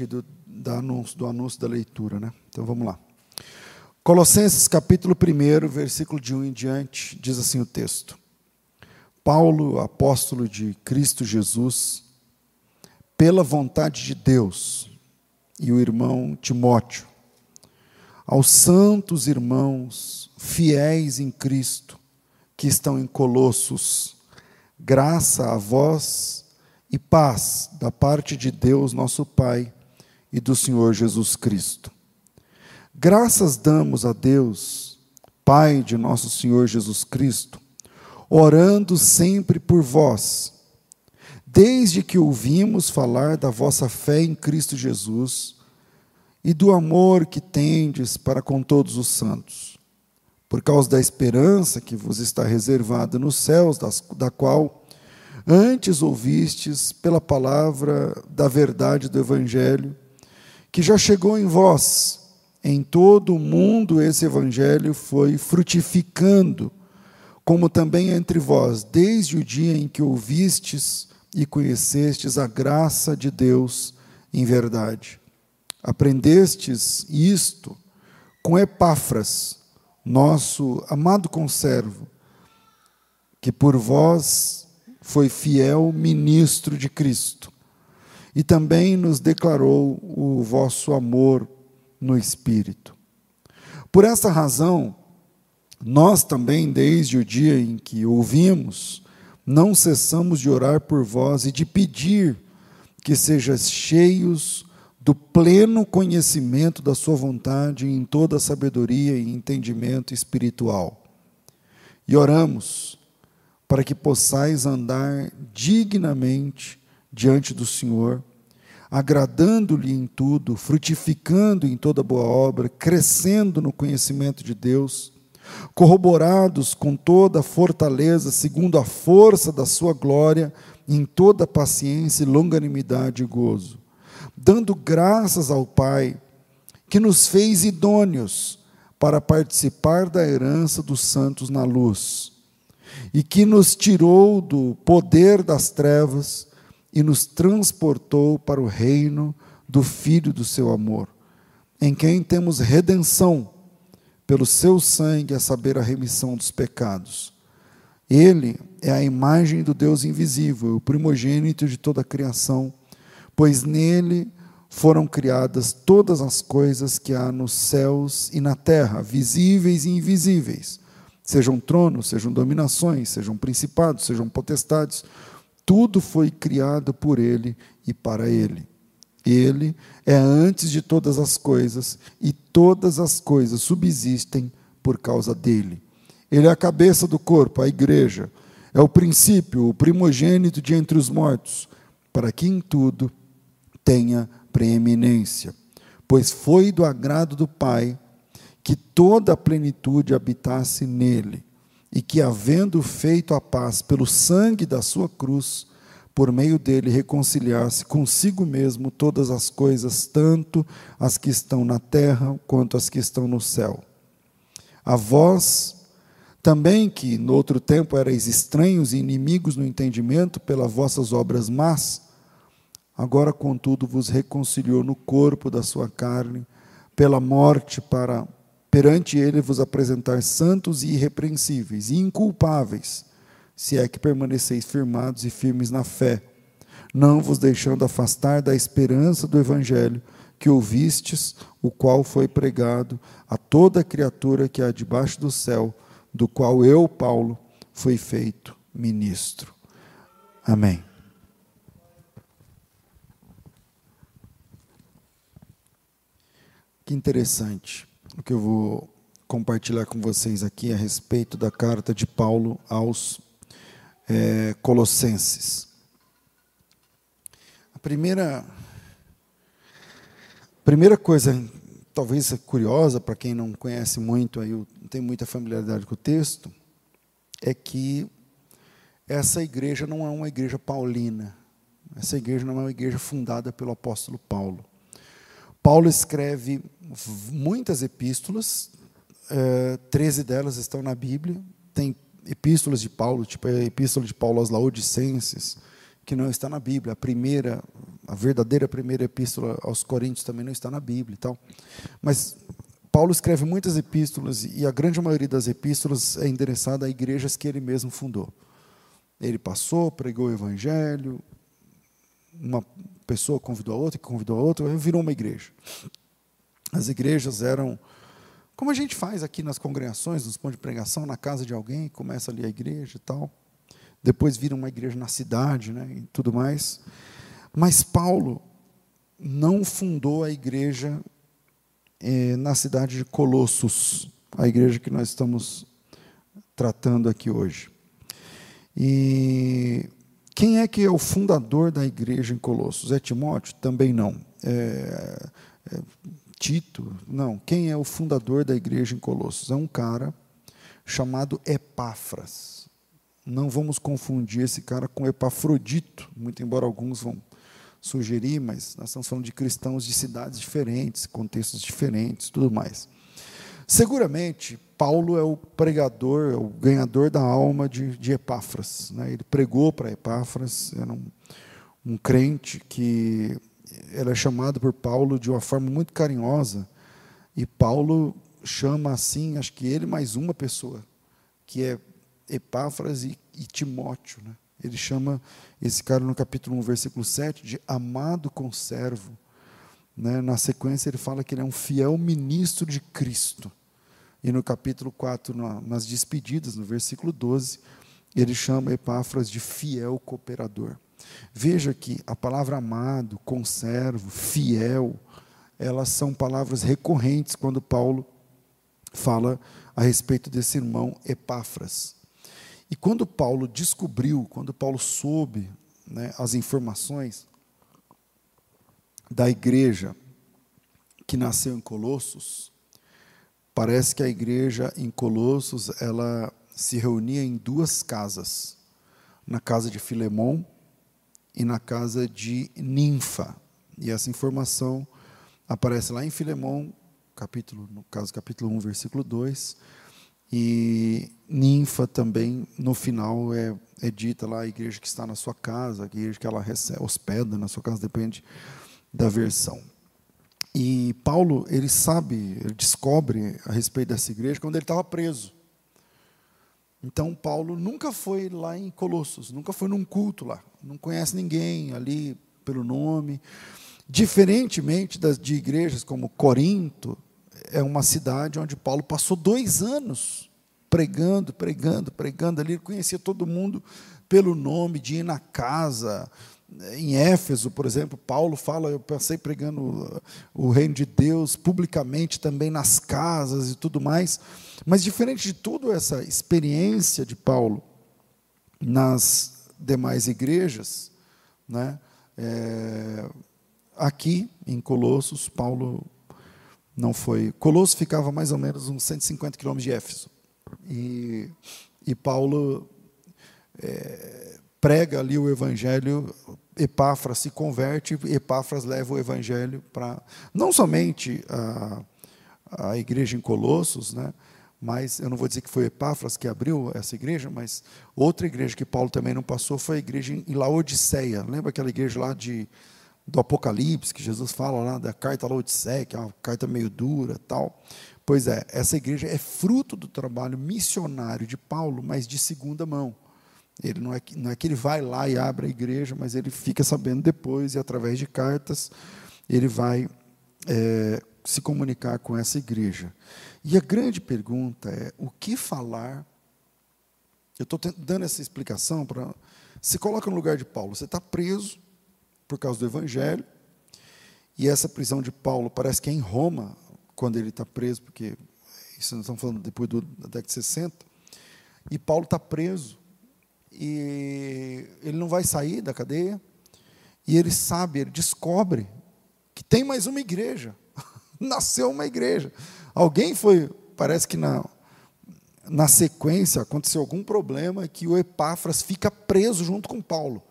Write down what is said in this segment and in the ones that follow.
do, anúncio, do anúncio da leitura, né? Então vamos lá. Colossenses capítulo 1, versículo de 1 em diante, diz assim o texto. Paulo, apóstolo de Cristo Jesus, pela vontade de Deus, e o irmão Timóteo, aos santos irmãos fiéis em Cristo, que estão em Colossos, graça a vós e paz da parte de Deus, nosso Pai, e do Senhor Jesus Cristo. Graças damos a Deus, Pai de nosso Senhor Jesus Cristo, orando sempre por vós, desde que ouvimos falar da vossa fé em Cristo Jesus e do amor que tendes para com todos os santos, por causa da esperança que vos está reservada nos céus, das, da qual antes ouvistes pela palavra da verdade do Evangelho, que já chegou em vós. Em todo o mundo esse evangelho foi frutificando, como também entre vós, desde o dia em que ouvistes e conhecestes a graça de Deus em verdade. Aprendestes isto com Epáfras, nosso amado conservo, que por vós foi fiel ministro de Cristo e também nos declarou o vosso amor no Espírito. Por essa razão, nós também, desde o dia em que ouvimos, não cessamos de orar por vós e de pedir que sejais cheios do pleno conhecimento da Sua vontade em toda a sabedoria e entendimento espiritual. E oramos para que possais andar dignamente diante do Senhor, agradando-lhe em tudo, frutificando em toda boa obra, crescendo no conhecimento de Deus, corroborados com toda a fortaleza, segundo a força da sua glória, em toda paciência, longanimidade e gozo, dando graças ao Pai, que nos fez idôneos para participar da herança dos santos na luz, e que nos tirou do poder das trevas e nos transportou para o reino do Filho do seu amor, em quem temos redenção pelo seu sangue, a saber, a remissão dos pecados. Ele é a imagem do Deus invisível, o primogênito de toda a criação, pois nele foram criadas todas as coisas que há nos céus e na terra, visíveis e invisíveis, sejam tronos, sejam dominações, sejam principados, sejam potestades tudo foi criado por Ele e para Ele. Ele é antes de todas as coisas e todas as coisas subsistem por causa dele. Ele é a cabeça do corpo, a igreja. É o princípio, o primogênito de entre os mortos, para que em tudo tenha preeminência. Pois foi do agrado do Pai que toda a plenitude habitasse nele e que, havendo feito a paz pelo sangue da sua cruz, por meio dele reconciliasse consigo mesmo todas as coisas, tanto as que estão na terra quanto as que estão no céu. A vós, também que no outro tempo erais estranhos e inimigos no entendimento pelas vossas obras más, agora, contudo, vos reconciliou no corpo da sua carne, pela morte, para perante ele vos apresentar santos e irrepreensíveis e inculpáveis, se é que permaneceis firmados e firmes na fé, não vos deixando afastar da esperança do evangelho que ouvistes, o qual foi pregado a toda criatura que há debaixo do céu, do qual eu, Paulo, fui feito ministro. Amém. Que interessante o que eu vou compartilhar com vocês aqui a respeito da carta de Paulo aos é, Colossenses. A primeira, primeira coisa, talvez curiosa para quem não conhece muito, aí não tem muita familiaridade com o texto, é que essa igreja não é uma igreja paulina. Essa igreja não é uma igreja fundada pelo apóstolo Paulo. Paulo escreve muitas epístolas, é, 13 delas estão na Bíblia. Tem epístolas de Paulo, tipo a epístola de Paulo aos Laodicenses, que não está na Bíblia. A primeira a verdadeira primeira epístola aos Coríntios também não está na Bíblia e tal. Mas Paulo escreve muitas epístolas e a grande maioria das epístolas é endereçada a igrejas que ele mesmo fundou. Ele passou, pregou o evangelho, uma pessoa convidou a outra, que convidou a outra, virou uma igreja. As igrejas eram como a gente faz aqui nas congregações, nos pontos de pregação, na casa de alguém, começa ali a igreja e tal. Depois vira uma igreja na cidade, né, e tudo mais. Mas Paulo não fundou a igreja eh, na cidade de Colossos, a igreja que nós estamos tratando aqui hoje. E quem é que é o fundador da igreja em Colossos? É Timóteo? Também não. É, é, Tito? Não. Quem é o fundador da igreja em Colossos? É um cara chamado Epáfras. Não vamos confundir esse cara com Epafrodito, muito embora alguns vão sugerir, mas nós estamos falando de cristãos de cidades diferentes, contextos diferentes, tudo mais. Seguramente, Paulo é o pregador, é o ganhador da alma de, de Epáfras. Né? Ele pregou para Epáfras, era um, um crente que era chamado por Paulo de uma forma muito carinhosa, e Paulo chama assim, acho que ele mais uma pessoa, que é Epáfras e, e Timóteo. Né? Ele chama esse cara no capítulo 1, versículo 7, de amado conservo. Né? Na sequência, ele fala que ele é um fiel ministro de Cristo. E no capítulo 4, nas despedidas, no versículo 12, ele chama Epáfras de fiel cooperador. Veja que a palavra amado, conservo, fiel, elas são palavras recorrentes quando Paulo fala a respeito desse irmão Epáfras. E quando Paulo descobriu, quando Paulo soube né, as informações da igreja que nasceu em Colossos, parece que a igreja em Colossos ela se reunia em duas casas, na casa de Filemão e na casa de Ninfa. E essa informação aparece lá em Filemão, capítulo, no caso capítulo 1, versículo 2, e ninfa também, no final, é, é dita lá a igreja que está na sua casa, a igreja que ela recebe, hospeda na sua casa, depende da versão. E Paulo, ele sabe, ele descobre a respeito dessa igreja quando ele estava preso. Então, Paulo nunca foi lá em Colossos, nunca foi num culto lá, não conhece ninguém ali pelo nome. Diferentemente das, de igrejas como Corinto, é uma cidade onde Paulo passou dois anos pregando, pregando, pregando ali. Ele conhecia todo mundo pelo nome, de ir na casa. Em Éfeso, por exemplo, Paulo fala: Eu passei pregando o reino de Deus publicamente também nas casas e tudo mais. Mas, diferente de toda essa experiência de Paulo nas demais igrejas, né, é, aqui em Colossos, Paulo não foi. Colosso ficava mais ou menos uns 150 quilômetros de Éfeso. E, e Paulo é, prega ali o evangelho, Epáfras se converte, Epáfras leva o evangelho para não somente a, a igreja em Colossos, né, mas eu não vou dizer que foi Epáfras que abriu essa igreja, mas outra igreja que Paulo também não passou foi a igreja em Laodiceia. Lembra aquela igreja lá de do Apocalipse, que Jesus fala lá da carta Laodiceia, que é uma carta meio dura tal. Pois é, essa igreja é fruto do trabalho missionário de Paulo, mas de segunda mão. Ele não é, que, não é que ele vai lá e abre a igreja, mas ele fica sabendo depois, e através de cartas, ele vai é, se comunicar com essa igreja. E a grande pergunta é: o que falar? Eu estou dando essa explicação para. Se coloca no lugar de Paulo, você está preso, por causa do Evangelho. E essa prisão de Paulo parece que é em Roma, quando ele está preso, porque isso nós estamos falando depois do, da década de 60. E Paulo está preso. E ele não vai sair da cadeia. E ele sabe, ele descobre que tem mais uma igreja. Nasceu uma igreja. Alguém foi, parece que na, na sequência aconteceu algum problema que o Epáfras fica preso junto com Paulo.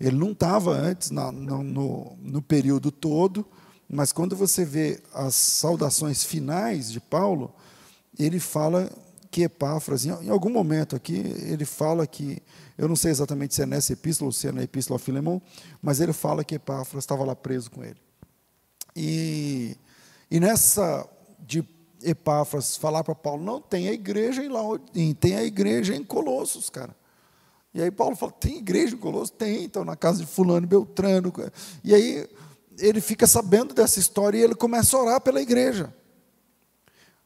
Ele não estava antes na, no, no, no período todo, mas quando você vê as saudações finais de Paulo, ele fala que Epáfras, em algum momento aqui, ele fala que, eu não sei exatamente se é nessa epístola ou se é na epístola a Filemão, mas ele fala que Epáfras estava lá preso com ele. E, e nessa de Epáfras falar para Paulo, não, tem a igreja em Laodicea, tem a igreja em Colossos, cara. E aí Paulo fala, tem igreja em Colossos? Tem, então na casa de fulano Beltrano. E aí ele fica sabendo dessa história e ele começa a orar pela igreja.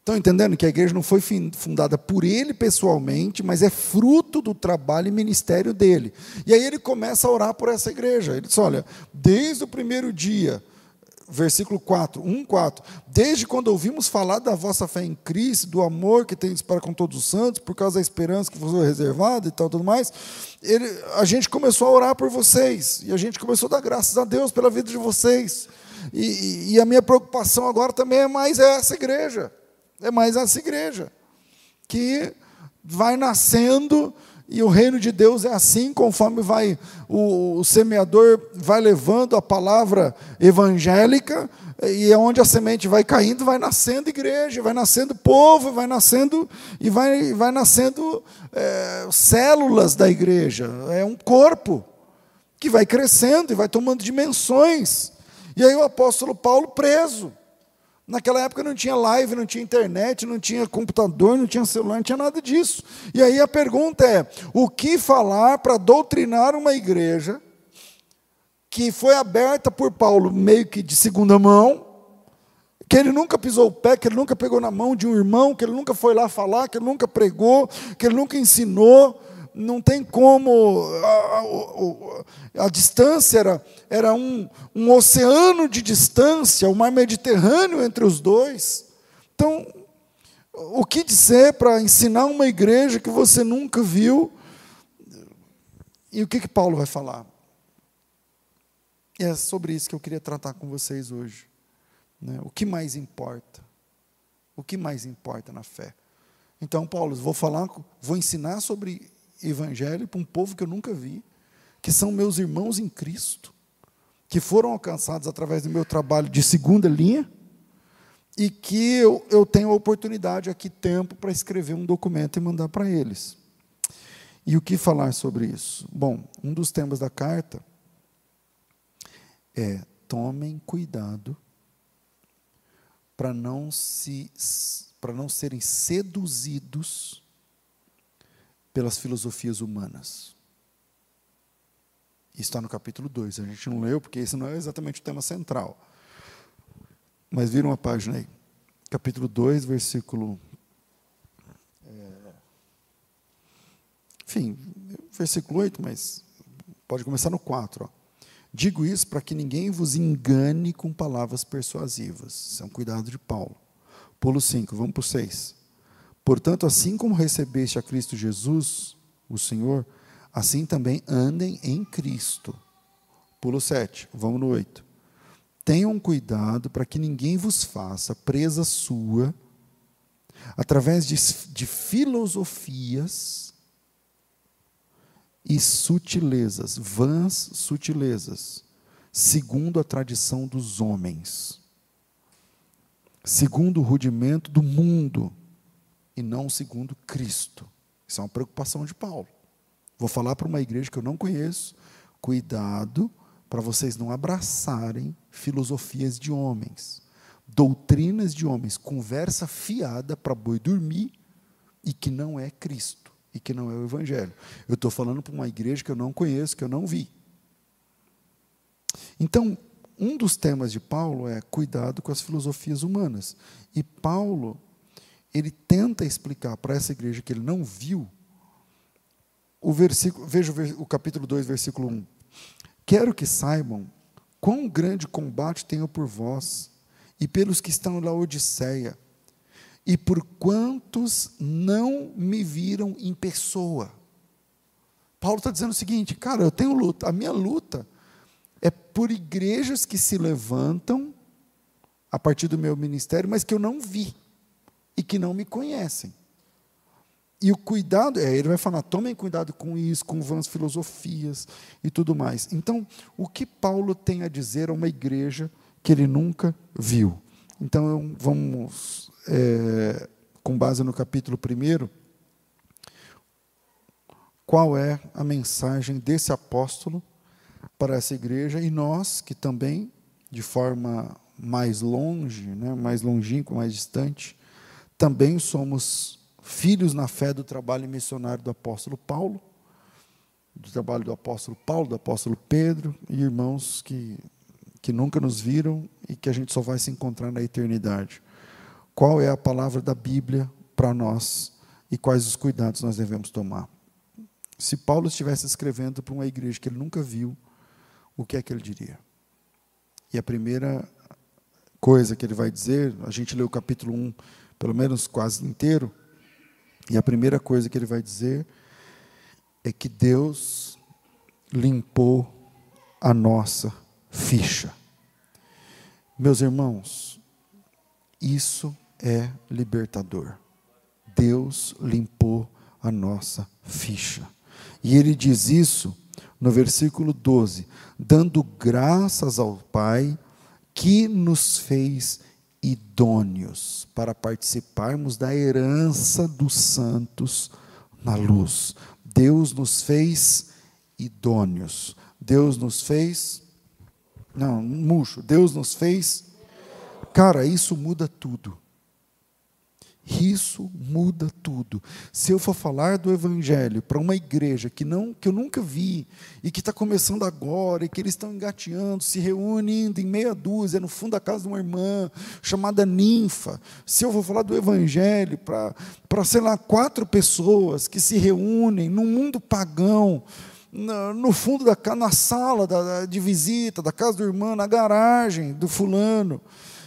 Estão entendendo que a igreja não foi fundada por ele pessoalmente, mas é fruto do trabalho e ministério dele. E aí ele começa a orar por essa igreja. Ele diz: Olha, desde o primeiro dia, versículo 4, 1, 4. Desde quando ouvimos falar da vossa fé em Cristo, do amor que tens para com todos os santos, por causa da esperança que vos foi reservada e tal, tudo mais, ele, a gente começou a orar por vocês, e a gente começou a dar graças a Deus pela vida de vocês. E, e, a minha preocupação agora também é mais essa igreja, é mais essa igreja, que vai nascendo e o reino de Deus é assim, conforme vai o, o semeador vai levando a palavra evangélica, e é onde a semente vai caindo, vai nascendo igreja, vai nascendo povo, vai nascendo e vai, vai nascendo é, células da igreja. É um corpo que vai crescendo e vai tomando dimensões. E aí o apóstolo Paulo preso. Naquela época não tinha live, não tinha internet, não tinha computador, não tinha celular, não tinha nada disso. E aí a pergunta é: o que falar para doutrinar uma igreja que foi aberta por Paulo meio que de segunda mão, que ele nunca pisou o pé, que ele nunca pegou na mão de um irmão, que ele nunca foi lá falar, que ele nunca pregou, que ele nunca ensinou, não tem como. A, a, a, distância era, era um, um oceano de distância, o mar Mediterrâneo entre os dois. Então, o que dizer para ensinar uma igreja que você nunca viu? E o que, que Paulo vai falar? é sobre isso que eu queria tratar com vocês hoje. Né? O que mais importa? O que mais importa na fé? Então, Paulo, vou falar, vou ensinar sobre evangelho para um povo que eu nunca vi, que são meus irmãos em Cristo, que foram alcançados através do meu trabalho de segunda linha, e que eu, eu tenho a oportunidade aqui, tempo, para escrever um documento e mandar para eles. E o que falar sobre isso? Bom, um dos temas da carta é: tomem cuidado para não se para não serem seduzidos pelas filosofias humanas. Isso está no capítulo 2. A gente não leu, porque esse não é exatamente o tema central. Mas viram uma página aí. Capítulo 2, versículo. É, enfim, versículo 8, mas pode começar no 4. Ó. Digo isso para que ninguém vos engane com palavras persuasivas. Isso é um cuidado de Paulo. Pulo 5, vamos para o 6. Portanto, assim como recebeste a Cristo Jesus, o Senhor, assim também andem em Cristo. Pulo 7, vamos no 8. Tenham cuidado para que ninguém vos faça presa sua, através de, de filosofias e sutilezas, vãs sutilezas, segundo a tradição dos homens, segundo o rudimento do mundo e não segundo Cristo. Isso é uma preocupação de Paulo. Vou falar para uma igreja que eu não conheço. Cuidado para vocês não abraçarem filosofias de homens, doutrinas de homens, conversa fiada para boi dormir e que não é Cristo e que não é o Evangelho. Eu estou falando para uma igreja que eu não conheço, que eu não vi. Então, um dos temas de Paulo é cuidado com as filosofias humanas. E Paulo ele tenta explicar para essa igreja que ele não viu, o versículo, veja o capítulo 2, versículo 1. Quero que saibam quão grande combate tenho por vós e pelos que estão na Odisseia, e por quantos não me viram em pessoa. Paulo está dizendo o seguinte, cara, eu tenho luta, a minha luta é por igrejas que se levantam a partir do meu ministério, mas que eu não vi e que não me conhecem. E o cuidado, é, ele vai falar, tomem cuidado com isso, com vãs filosofias e tudo mais. Então, o que Paulo tem a dizer a uma igreja que ele nunca viu? Então, vamos é, com base no capítulo 1, qual é a mensagem desse apóstolo para essa igreja e nós que também, de forma mais longe, né, mais longínqua, mais distante, também somos filhos na fé do trabalho missionário do apóstolo Paulo, do trabalho do apóstolo Paulo, do apóstolo Pedro e irmãos que, que nunca nos viram e que a gente só vai se encontrar na eternidade. Qual é a palavra da Bíblia para nós e quais os cuidados nós devemos tomar? Se Paulo estivesse escrevendo para uma igreja que ele nunca viu, o que é que ele diria? E a primeira coisa que ele vai dizer, a gente lê o capítulo 1, pelo menos quase inteiro, e a primeira coisa que ele vai dizer é que Deus limpou a nossa ficha. Meus irmãos, isso é libertador. Deus limpou a nossa ficha. E ele diz isso no versículo 12: dando graças ao Pai que nos fez idôneos para participarmos da herança dos santos na luz. Deus nos fez idôneos. Deus nos fez. Não, murcho. Deus nos fez. Cara, isso muda tudo. Isso muda tudo. Se eu for falar do Evangelho para uma igreja que, não, que eu nunca vi e que está começando agora e que eles estão engateando, se reunindo em meia dúzia no fundo da casa de uma irmã chamada Ninfa. Se eu for falar do Evangelho para, para sei lá, quatro pessoas que se reúnem num mundo pagão, no fundo da na sala da, de visita da casa do irmão, na garagem do fulano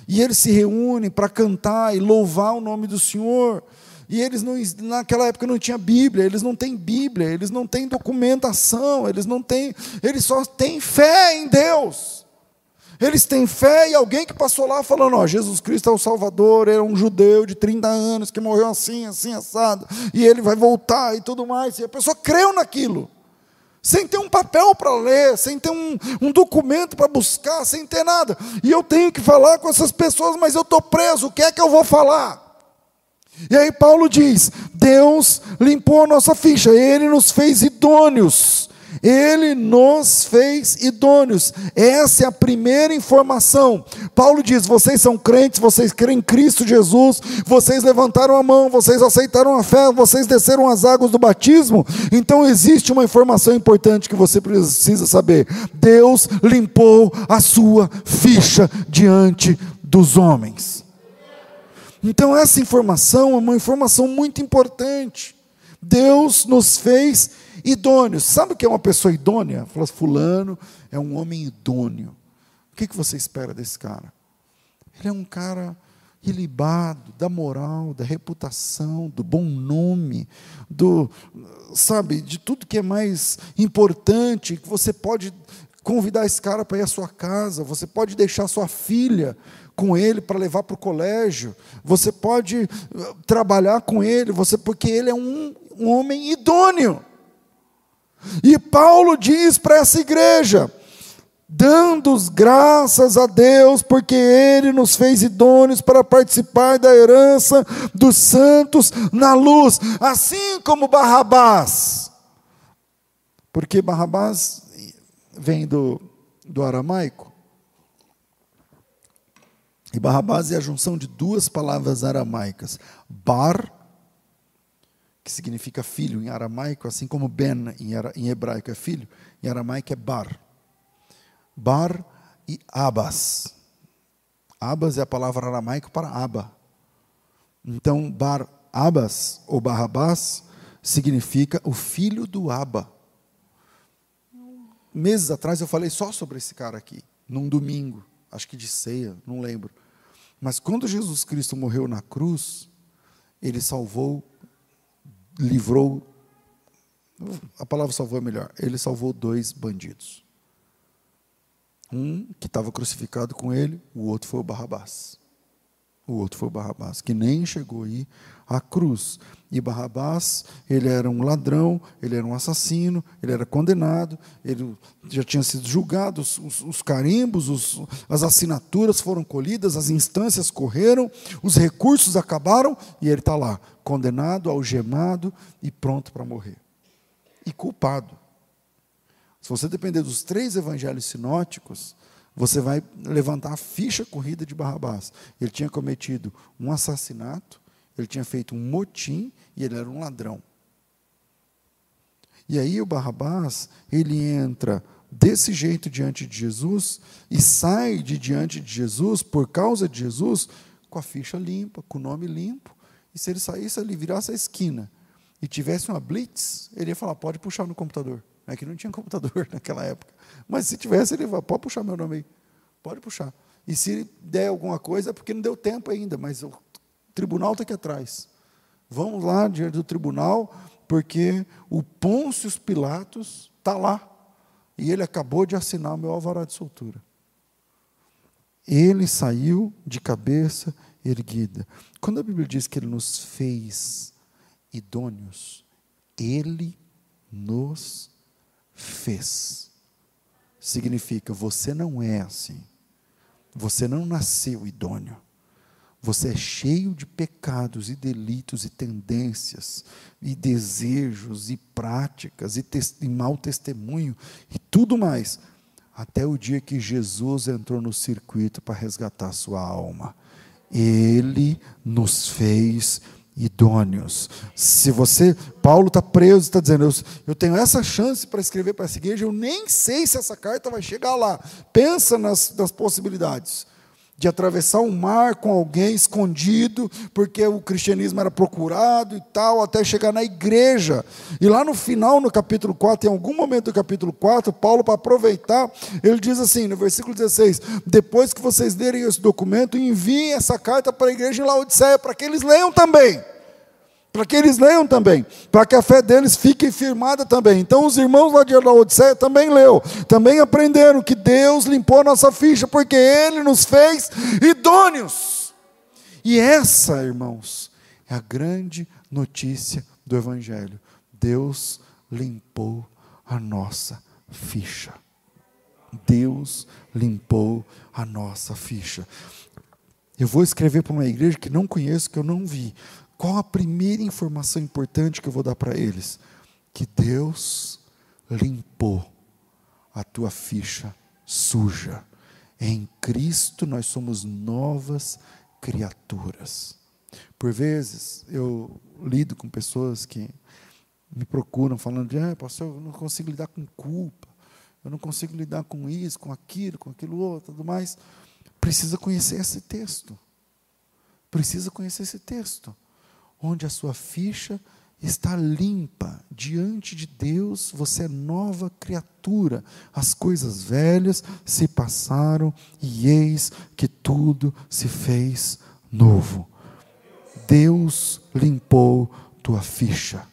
e eles se reúnem para cantar e louvar o nome do Senhor. E eles não, naquela época não tinha Bíblia, eles não têm Bíblia, eles não têm documentação, eles não têm, eles só têm fé em Deus. Eles têm fé e alguém que passou lá falando, ó, Jesus Cristo é o Salvador, ele é um judeu de 30 anos que morreu assim, assim, assado, e ele vai voltar e tudo mais. E a pessoa creu naquilo sem ter um papel para ler, sem ter um, um documento para buscar, sem ter nada. E eu tenho que falar com essas pessoas, mas eu estou preso, o que é que eu vou falar? E aí Paulo diz: Deus limpou a nossa ficha, Ele nos fez idôneos ele nos fez idôneos. Essa é a primeira informação. Paulo diz: vocês são crentes, vocês creem em Cristo Jesus, vocês levantaram a mão, vocês aceitaram a fé, vocês desceram as águas do batismo. Então existe uma informação importante que você precisa saber: Deus limpou a sua ficha diante dos homens. Então essa informação é uma informação muito importante. Deus nos fez idôneos. Sabe o que é uma pessoa idônea? Fala, fulano é um homem idôneo. O que, que você espera desse cara? Ele é um cara ilibado, da moral, da reputação, do bom nome, do, sabe, de tudo que é mais importante, que você pode convidar esse cara para ir à sua casa, você pode deixar sua filha com ele para levar para o colégio, você pode uh, trabalhar com ele, você porque ele é um, um homem idôneo. E Paulo diz para essa igreja: dando graças a Deus, porque Ele nos fez idôneos para participar da herança dos santos na luz, assim como Barrabás. Porque Barrabás vem do, do aramaico. E Barrabás é a junção de duas palavras aramaicas: bar que significa filho em aramaico, assim como Ben em hebraico é filho, em aramaico é Bar. Bar e Abas. Abas é a palavra aramaica para Aba. Então, Bar Abas ou Barrabás significa o filho do Aba. Meses atrás eu falei só sobre esse cara aqui, num domingo, acho que de ceia, não lembro. Mas quando Jesus Cristo morreu na cruz, ele salvou livrou, a palavra salvou é melhor, ele salvou dois bandidos. Um que estava crucificado com ele, o outro foi o Barrabás. O outro foi o Barrabás, que nem chegou aí à cruz. E Barrabás, ele era um ladrão, ele era um assassino, ele era condenado, ele já tinha sido julgado, os, os, os carimbos, os, as assinaturas foram colhidas, as instâncias correram, os recursos acabaram e ele está lá, condenado, algemado e pronto para morrer. E culpado. Se você depender dos três evangelhos sinóticos, você vai levantar a ficha corrida de Barrabás. Ele tinha cometido um assassinato, ele tinha feito um motim e ele era um ladrão. E aí o Barrabás, ele entra desse jeito diante de Jesus e sai de diante de Jesus por causa de Jesus com a ficha limpa, com o nome limpo. E se ele saísse ali, virasse a esquina e tivesse uma blitz, ele ia falar: pode puxar no computador. É que não tinha computador naquela época. Mas se tivesse, ele falar: pode puxar meu nome aí. Pode puxar. E se der alguma coisa, é porque não deu tempo ainda, mas o tribunal está aqui atrás. Vamos lá diante do tribunal, porque o Pôncio Pilatos está lá. E ele acabou de assinar o meu alvará de soltura. Ele saiu de cabeça erguida. Quando a Bíblia diz que ele nos fez idôneos, ele nos fez. Significa, você não é assim. Você não nasceu idôneo. Você é cheio de pecados e delitos e tendências e desejos e práticas e, e mau testemunho e tudo mais, até o dia que Jesus entrou no circuito para resgatar sua alma. Ele nos fez idôneos. Se você, Paulo está preso, está dizendo, eu, eu tenho essa chance para escrever para essa igreja, eu nem sei se essa carta vai chegar lá. Pensa nas, nas possibilidades de atravessar um mar com alguém escondido, porque o cristianismo era procurado e tal, até chegar na igreja. E lá no final, no capítulo 4, em algum momento do capítulo 4, Paulo, para aproveitar, ele diz assim, no versículo 16: Depois que vocês lerem esse documento, enviem essa carta para a igreja em Laodiceia, para que eles leiam também para que eles leiam também, para que a fé deles fique firmada também. Então os irmãos lá de Laodiceia também leu, também aprenderam que Deus limpou a nossa ficha, porque Ele nos fez idôneos. E essa, irmãos, é a grande notícia do Evangelho. Deus limpou a nossa ficha. Deus limpou a nossa ficha. Eu vou escrever para uma igreja que não conheço, que eu não vi. Qual a primeira informação importante que eu vou dar para eles? Que Deus limpou a tua ficha suja. Em Cristo nós somos novas criaturas. Por vezes eu lido com pessoas que me procuram falando de, ah, pastor, eu não consigo lidar com culpa, eu não consigo lidar com isso, com aquilo, com aquilo outro, tudo mais. Precisa conhecer esse texto. Precisa conhecer esse texto onde a sua ficha está limpa diante de Deus, você é nova criatura. As coisas velhas se passaram e eis que tudo se fez novo. Deus limpou tua ficha.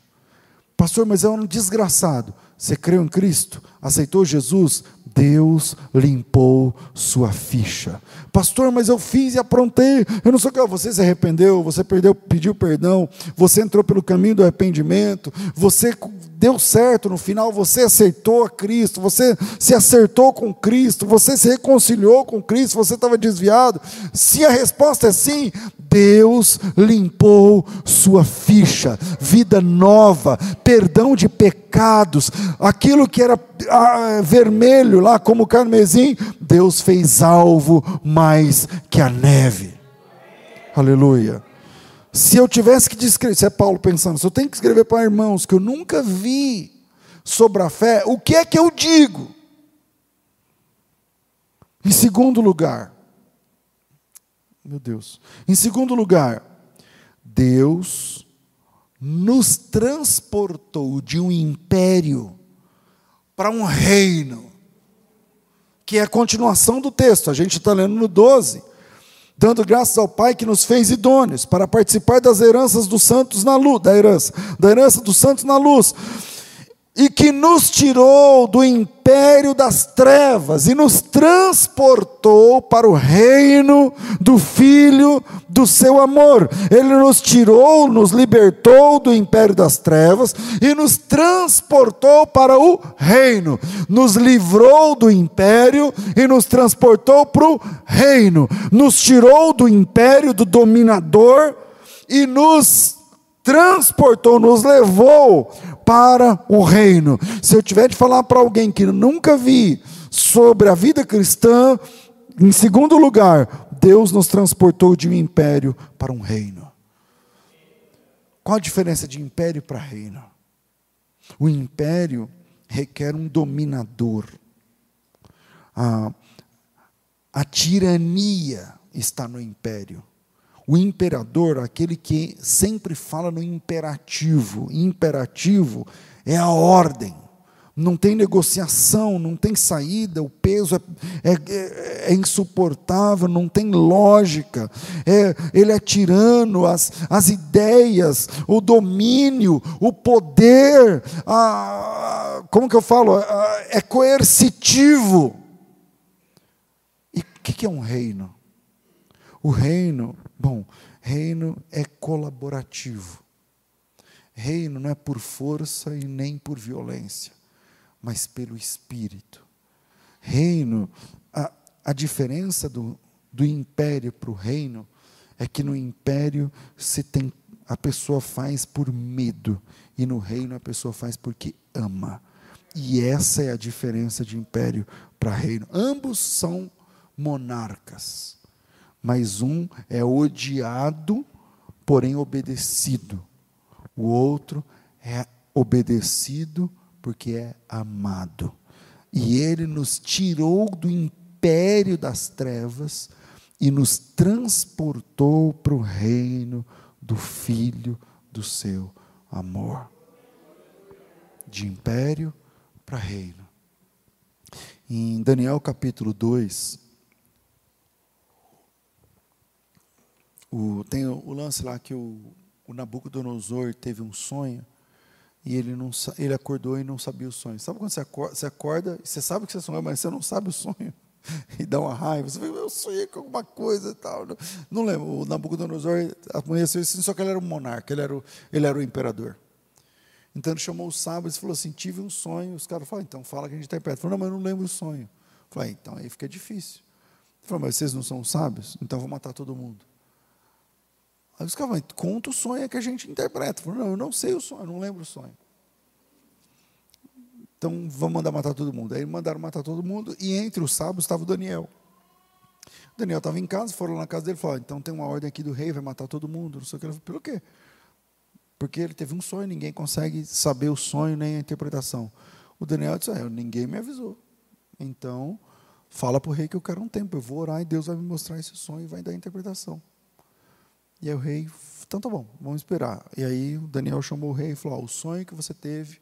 Pastor, mas é um desgraçado. Você creu em Cristo? Aceitou Jesus? Deus limpou sua ficha. Pastor, mas eu fiz e aprontei. Eu não sei o que. Você se arrependeu, você perdeu, pediu perdão, você entrou pelo caminho do arrependimento, você deu certo no final, você aceitou a Cristo, você se acertou com Cristo, você se reconciliou com Cristo, você estava desviado. Se a resposta é sim, Deus limpou sua ficha, vida nova, perdão de pecados, aquilo que era ah, vermelho lá como carmesim, Deus fez alvo mais que a neve. Aleluia. Se eu tivesse que descrever, se é Paulo pensando, se eu tenho que escrever para irmãos que eu nunca vi sobre a fé, o que é que eu digo? Em segundo lugar, meu Deus, em segundo lugar, Deus nos transportou de um império para um reino, que é a continuação do texto, a gente está lendo no 12 dando graças ao Pai que nos fez idôneos para participar das heranças dos santos na luz, da herança, da herança dos santos na luz. E que nos tirou do império das trevas e nos transportou para o reino do Filho do seu amor. Ele nos tirou, nos libertou do império das trevas e nos transportou para o reino. Nos livrou do império e nos transportou para o reino. Nos tirou do império do dominador e nos transportou, nos levou para o reino. Se eu tiver de falar para alguém que nunca vi sobre a vida cristã, em segundo lugar, Deus nos transportou de um império para um reino. Qual a diferença de império para reino? O império requer um dominador. A, a tirania está no império. O imperador, aquele que sempre fala no imperativo. Imperativo é a ordem. Não tem negociação, não tem saída, o peso é, é, é insuportável, não tem lógica. É, ele é tirano, as, as ideias, o domínio, o poder, a, como que eu falo? é coercitivo. E o que é um reino? O reino Bom, reino é colaborativo. Reino não é por força e nem por violência, mas pelo espírito. Reino, a, a diferença do, do império para o reino é que no império se tem a pessoa faz por medo e no reino a pessoa faz porque ama. E essa é a diferença de império para reino. Ambos são monarcas mas um é odiado, porém obedecido. O outro é obedecido porque é amado. E ele nos tirou do império das trevas e nos transportou para o reino do Filho do seu amor. De império para reino. Em Daniel capítulo 2, O, tem o, lance lá que o, o Nabucodonosor teve um sonho e ele, não, ele acordou e não sabia o sonho. Sabe quando você acorda, você acorda e você sabe que você sonhou, mas você não sabe o sonho? E dá uma raiva. Você fala, eu sonhei com alguma coisa e tal. Não, lembro. O Nabucodonosor amanheceu assim, só que ele era o monarca, ele era o, ele era o imperador. Então ele chamou os sábios e falou assim: tive um sonho. Os caras falaram, então fala que a gente está perto. Falou, não, mas eu não lembro o sonho. Falei, então aí fica difícil. Falou, mas vocês não são sábios? Então vou matar todo mundo. Aí os caras falam, conta o sonho que a gente interpreta. Falo, não, eu não sei o sonho, eu não lembro o sonho. Então vamos mandar matar todo mundo. Aí mandaram matar todo mundo, e entre os sábios estava o Daniel. O Daniel estava em casa, foram na casa dele e falaram, então tem uma ordem aqui do rei, vai matar todo mundo. Não sei o que. Falei, Pelo quê? Porque ele teve um sonho, ninguém consegue saber o sonho nem a interpretação. O Daniel disse, ah, ninguém me avisou. Então, fala para o rei que eu quero um tempo, eu vou orar e Deus vai me mostrar esse sonho e vai dar a interpretação. E aí o rei, então tá bom, vamos esperar. E aí Daniel chamou o rei e falou: oh, o sonho que você teve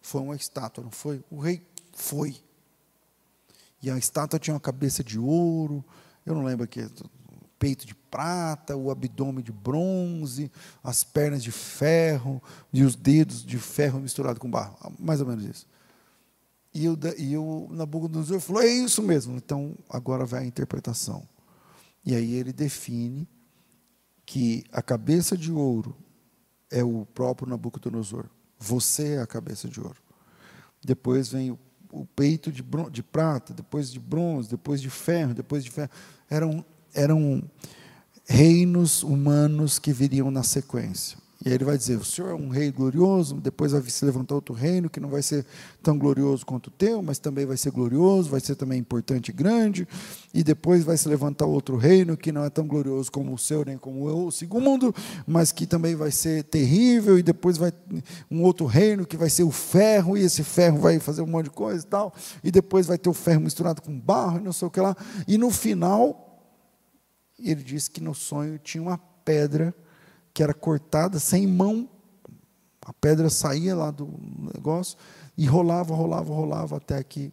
foi uma estátua, não foi? O rei foi. E a estátua tinha uma cabeça de ouro, eu não lembro aqui, peito de prata, o abdômen de bronze, as pernas de ferro e os dedos de ferro misturado com barro, mais ou menos isso. E o, e o Nabucodonosor falou: é isso mesmo, então agora vai a interpretação. E aí ele define que a cabeça de ouro é o próprio Nabucodonosor. Você é a cabeça de ouro. Depois vem o, o peito de, de, prata, depois de bronze, depois de ferro, depois de ferro. Eram, eram reinos humanos que viriam na sequência. E aí ele vai dizer: o Senhor é um rei glorioso, depois vai se levantar outro reino que não vai ser tão glorioso quanto o teu, mas também vai ser glorioso, vai ser também importante e grande. E depois vai se levantar outro reino que não é tão glorioso como o seu, nem como o segundo, mas que também vai ser terrível. E depois vai um outro reino que vai ser o ferro, e esse ferro vai fazer um monte de coisa e tal. E depois vai ter o ferro misturado com barro e não sei o que lá. E no final, ele disse que no sonho tinha uma pedra que era cortada sem mão. A pedra saía lá do negócio e rolava, rolava, rolava até que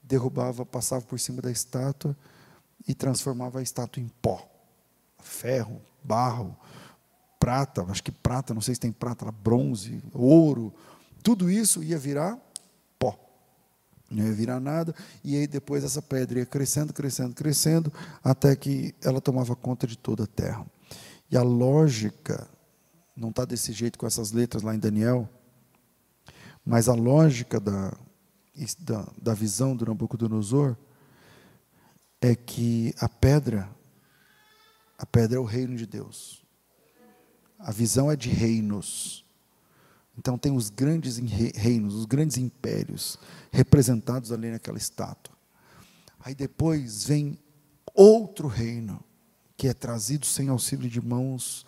derrubava, passava por cima da estátua e transformava a estátua em pó. Ferro, barro, prata, acho que prata, não sei se tem prata, bronze, ouro, tudo isso ia virar pó. Não ia virar nada, e aí depois essa pedra ia crescendo, crescendo, crescendo, até que ela tomava conta de toda a terra. E a lógica não está desse jeito com essas letras lá em Daniel, mas a lógica da, da, da visão do Nabucodonosor é que a pedra, a pedra é o reino de Deus. A visão é de reinos. Então tem os grandes reinos, os grandes impérios representados ali naquela estátua. Aí depois vem outro reino que é trazido sem auxílio de mãos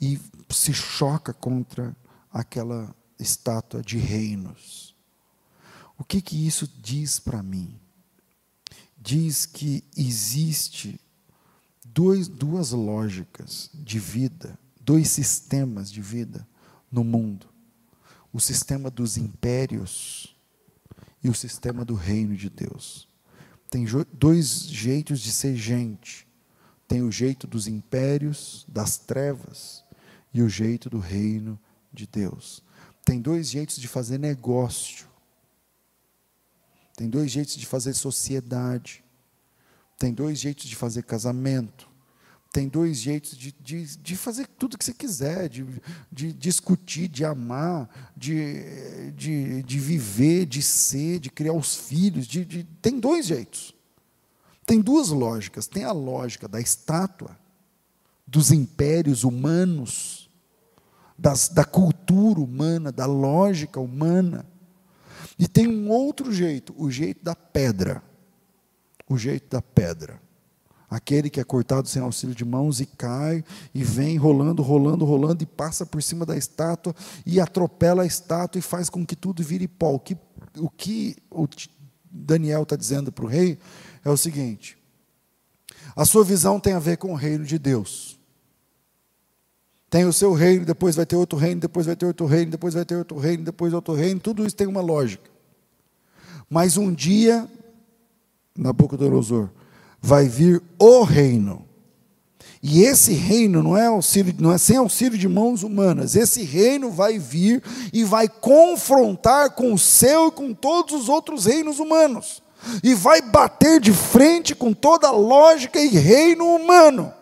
e se choca contra aquela estátua de reinos. O que que isso diz para mim? Diz que existe dois, duas lógicas de vida, dois sistemas de vida no mundo: o sistema dos impérios e o sistema do reino de Deus. Tem dois jeitos de ser gente. Tem o jeito dos impérios, das trevas, e o jeito do reino de Deus. Tem dois jeitos de fazer negócio. Tem dois jeitos de fazer sociedade. Tem dois jeitos de fazer casamento. Tem dois jeitos de, de, de fazer tudo que você quiser, de, de discutir, de amar, de, de, de viver, de ser, de criar os filhos. De, de, tem dois jeitos. Tem duas lógicas. Tem a lógica da estátua, dos impérios humanos das, da cultura humana, da lógica humana. E tem um outro jeito, o jeito da pedra. O jeito da pedra. Aquele que é cortado sem auxílio de mãos e cai, e vem rolando, rolando, rolando, e passa por cima da estátua, e atropela a estátua e faz com que tudo vire pó. O que o, que o Daniel está dizendo para o rei é o seguinte: a sua visão tem a ver com o reino de Deus. Tem o seu reino, depois vai ter outro reino, depois vai ter outro reino, depois vai ter outro reino, depois outro reino. Tudo isso tem uma lógica. Mas um dia, Nabucodonosor, vai vir o reino. E esse reino não é, auxílio, não é sem auxílio de mãos humanas. Esse reino vai vir e vai confrontar com o seu e com todos os outros reinos humanos. E vai bater de frente com toda a lógica e reino humano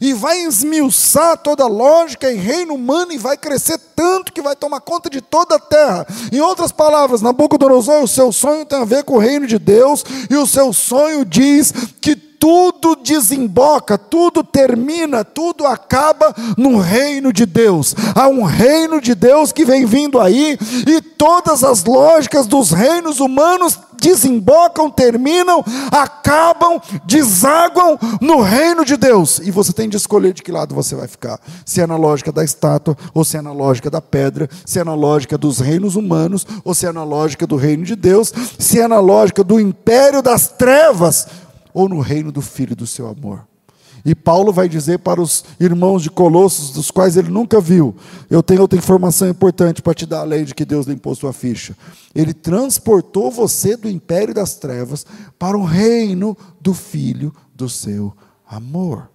e vai esmiuçar toda a lógica em reino humano e vai crescer tanto que vai tomar conta de toda a terra. Em outras palavras, Nabucodonosor, o seu sonho tem a ver com o reino de Deus, e o seu sonho diz que tudo desemboca, tudo termina, tudo acaba no reino de Deus. Há um reino de Deus que vem vindo aí, e todas as lógicas dos reinos humanos desembocam, terminam, acabam, desaguam no reino de Deus. E você tem de escolher de que lado você vai ficar: se é na lógica da estátua, ou se é na lógica da pedra, se é na lógica dos reinos humanos, ou se é na lógica do reino de Deus, se é na lógica do império das trevas, ou no reino do Filho do seu amor. E Paulo vai dizer para os irmãos de Colossos, dos quais ele nunca viu: Eu tenho outra informação importante para te dar, além de que Deus limpou sua ficha. Ele transportou você do império das trevas para o reino do Filho do seu amor.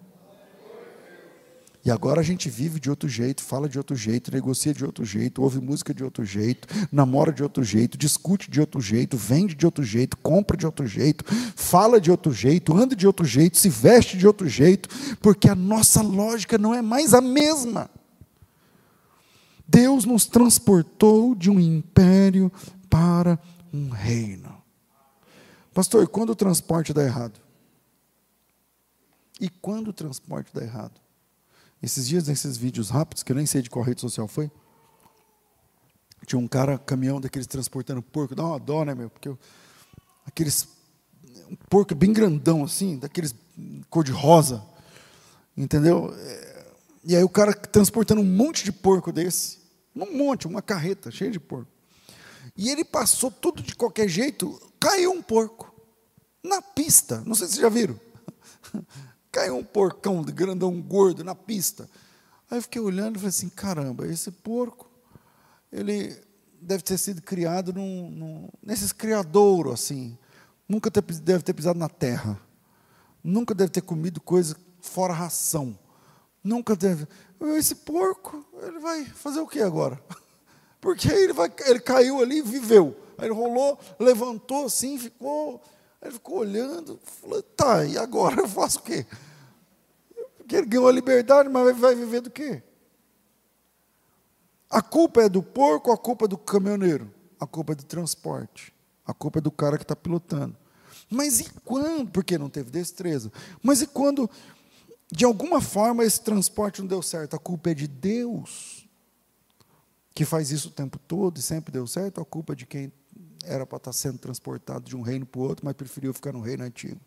E agora a gente vive de outro jeito, fala de outro jeito, negocia de outro jeito, ouve música de outro jeito, namora de outro jeito, discute de outro jeito, vende de outro jeito, compra de outro jeito, fala de outro jeito, anda de outro jeito, se veste de outro jeito, porque a nossa lógica não é mais a mesma. Deus nos transportou de um império para um reino. Pastor, e quando o transporte dá errado? E quando o transporte dá errado? Esses dias, nesses vídeos rápidos, que eu nem sei de qual rede social foi, tinha um cara, caminhão daqueles transportando porco, dá uma dó, né, meu? Porque eu, aqueles, um porco bem grandão assim, daqueles cor de rosa, entendeu? É, e aí o cara transportando um monte de porco desse, um monte, uma carreta cheia de porco. E ele passou tudo de qualquer jeito, caiu um porco na pista. Não sei se vocês já viram. Caiu um porcão de grandão gordo na pista. Aí eu fiquei olhando e falei assim: caramba, esse porco, ele deve ter sido criado num, num, nesses criadouros assim. Nunca ter, deve ter pisado na terra. Nunca deve ter comido coisa fora ração. Nunca deve. Esse porco, ele vai fazer o que agora? Porque ele, vai, ele caiu ali e viveu. Aí ele rolou, levantou assim, ficou. Ele ficou olhando, falou, tá, e agora eu faço o quê? Porque ele ganhou a liberdade, mas vai viver do quê? A culpa é do porco a culpa é do caminhoneiro? A culpa é do transporte. A culpa é do cara que está pilotando. Mas e quando? Porque não teve destreza. Mas e quando, de alguma forma, esse transporte não deu certo? A culpa é de Deus, que faz isso o tempo todo e sempre deu certo? A culpa é de quem era para estar tá sendo transportado de um reino para o outro, mas preferiu ficar no reino antigo?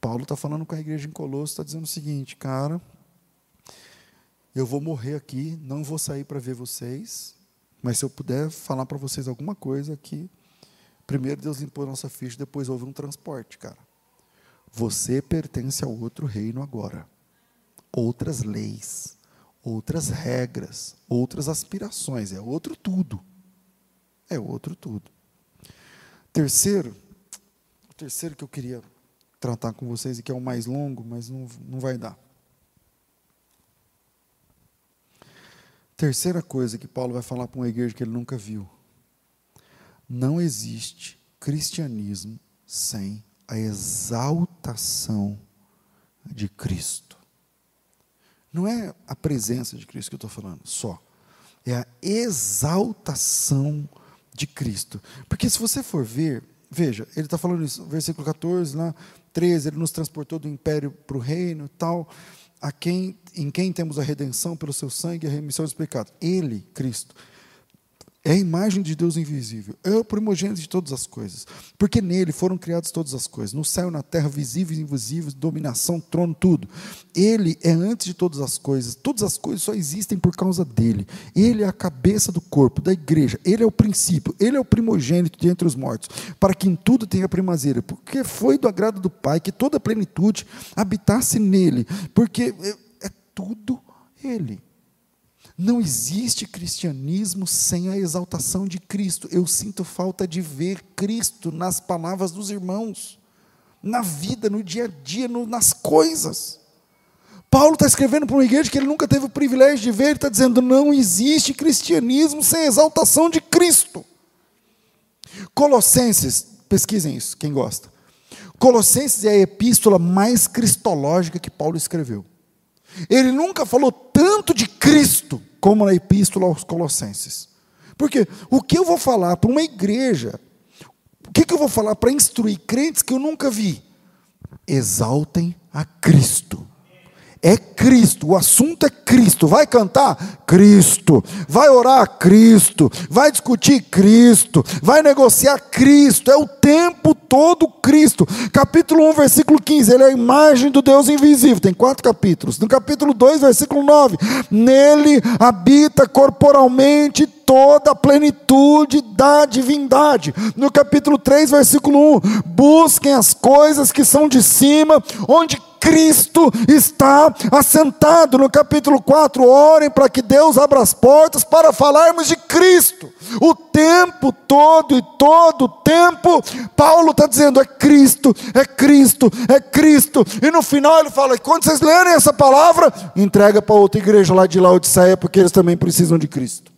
Paulo está falando com a igreja em Colosso, está dizendo o seguinte, cara, eu vou morrer aqui, não vou sair para ver vocês, mas se eu puder falar para vocês alguma coisa aqui, primeiro Deus limpou a nossa ficha, depois houve um transporte, cara. Você pertence ao outro reino agora. Outras leis, outras regras, outras aspirações, é outro tudo. É outro tudo. Terceiro, o terceiro que eu queria tratar com vocês e que é o mais longo, mas não, não vai dar. Terceira coisa que Paulo vai falar para uma igreja que ele nunca viu: não existe cristianismo sem a exaltação de Cristo. Não é a presença de Cristo que eu estou falando, só. É a exaltação de Cristo. Porque se você for ver, veja, ele está falando isso, versículo 14, lá, 13, ele nos transportou do império para o reino tal a quem, em quem temos a redenção pelo seu sangue e a remissão dos pecados. Ele, Cristo, é a imagem de Deus invisível, é o primogênito de todas as coisas, porque nele foram criadas todas as coisas, no céu na terra, visíveis e invisíveis, dominação, trono, tudo. Ele é antes de todas as coisas, todas as coisas só existem por causa dele. Ele é a cabeça do corpo, da igreja, ele é o princípio, ele é o primogênito de entre os mortos, para que em tudo tenha primazia, porque foi do agrado do Pai que toda a plenitude habitasse nele, porque é, é tudo ele. Não existe cristianismo sem a exaltação de Cristo. Eu sinto falta de ver Cristo nas palavras dos irmãos, na vida, no dia a dia, no, nas coisas. Paulo está escrevendo para uma igreja que ele nunca teve o privilégio de ver, ele está dizendo: não existe cristianismo sem exaltação de Cristo. Colossenses, pesquisem isso, quem gosta. Colossenses é a epístola mais cristológica que Paulo escreveu. Ele nunca falou tanto de Cristo como na epístola aos Colossenses. Porque o que eu vou falar para uma igreja, o que, que eu vou falar para instruir crentes que eu nunca vi? Exaltem a Cristo. É Cristo, o assunto é Cristo. Vai cantar? Cristo. Vai orar? Cristo. Vai discutir? Cristo. Vai negociar? Cristo. É o tempo todo Cristo. Capítulo 1, versículo 15. Ele é a imagem do Deus invisível. Tem quatro capítulos. No capítulo 2, versículo 9. Nele habita corporalmente toda a plenitude da divindade. No capítulo 3, versículo 1. Busquem as coisas que são de cima, onde Cristo está assentado. No capítulo 4, orem para que Deus abra as portas para falarmos de Cristo. O tempo todo e todo o tempo, Paulo está dizendo: é Cristo, é Cristo, é Cristo. E no final ele fala: quando vocês lerem essa palavra, entrega para outra igreja lá de Laodiceia, porque eles também precisam de Cristo.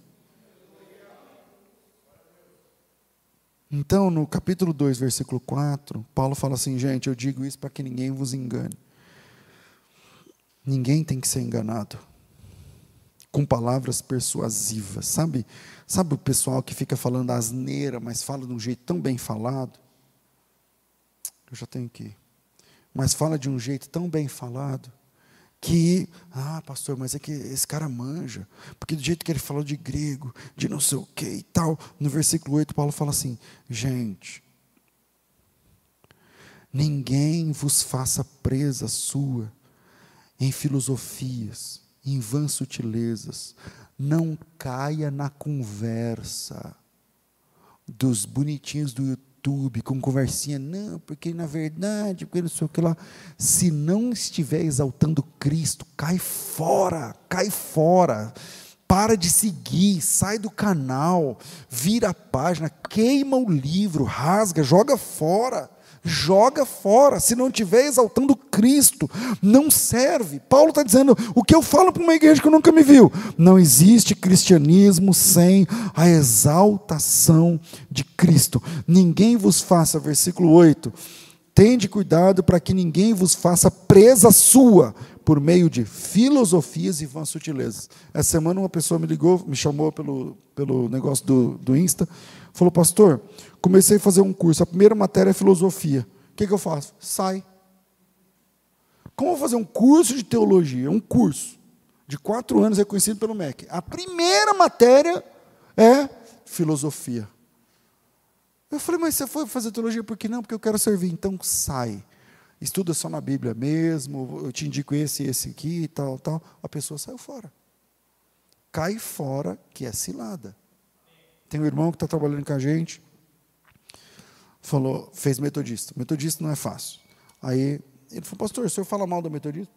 Então, no capítulo 2, versículo 4, Paulo fala assim: gente, eu digo isso para que ninguém vos engane. Ninguém tem que ser enganado com palavras persuasivas. Sabe, sabe o pessoal que fica falando asneira, mas fala de um jeito tão bem falado? Eu já tenho que. Mas fala de um jeito tão bem falado que, ah, pastor, mas é que esse cara manja, porque do jeito que ele falou de grego, de não sei o que e tal, no versículo 8, Paulo fala assim: gente, ninguém vos faça presa sua em filosofias, em vãs sutilezas. Não caia na conversa dos bonitinhos do YouTube, com conversinha, não, porque na verdade, porque não sei o que lá. Se não estiver exaltando Cristo, cai fora, cai fora. Para de seguir, sai do canal, vira a página, queima o livro, rasga, joga fora Joga fora, se não estiver exaltando Cristo, não serve. Paulo está dizendo: o que eu falo para uma igreja que nunca me viu? Não existe cristianismo sem a exaltação de Cristo. Ninguém vos faça, versículo 8, tende cuidado para que ninguém vos faça presa sua por meio de filosofias e vãs sutilezas. Essa semana uma pessoa me ligou, me chamou pelo, pelo negócio do, do Insta, falou, pastor, comecei a fazer um curso, a primeira matéria é filosofia. O que, que eu faço? Sai. Como eu vou fazer um curso de teologia? Um curso de quatro anos reconhecido pelo MEC. A primeira matéria é filosofia. Eu falei, mas você foi fazer teologia por que não? Porque eu quero servir. Então sai estuda só na Bíblia mesmo, eu te indico esse, esse aqui e tal, tal. A pessoa saiu fora. Cai fora, que é cilada. Tem um irmão que está trabalhando com a gente, falou, fez metodista. Metodista não é fácil. Aí ele falou, pastor, o senhor fala mal do metodista?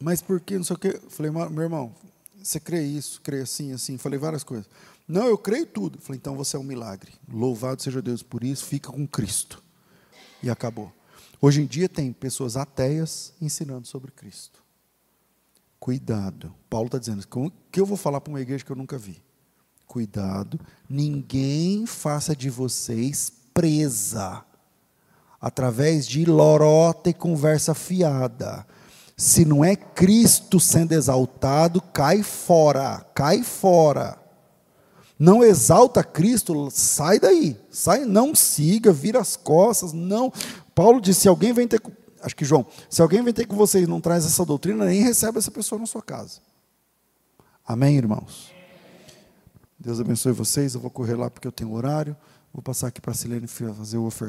Mas por que, não sei o quê? Falei, meu irmão, você crê isso, crê assim, assim. Falei várias coisas. Não, eu creio tudo. Falei, então você é um milagre. Louvado seja Deus por isso, fica com Cristo. E acabou. Hoje em dia tem pessoas ateias ensinando sobre Cristo. Cuidado. Paulo está dizendo, o que eu vou falar para uma igreja que eu nunca vi? Cuidado, ninguém faça de vocês presa através de lorota e conversa fiada. Se não é Cristo sendo exaltado, cai fora, cai fora. Não exalta Cristo, sai daí, sai, não siga, vira as costas, não. Paulo disse: se alguém vem ter, acho que João, se alguém vem ter com vocês e não traz essa doutrina, nem recebe essa pessoa na sua casa. Amém, irmãos? Deus abençoe vocês. Eu vou correr lá porque eu tenho horário. Vou passar aqui para a Silene fazer o ofertório.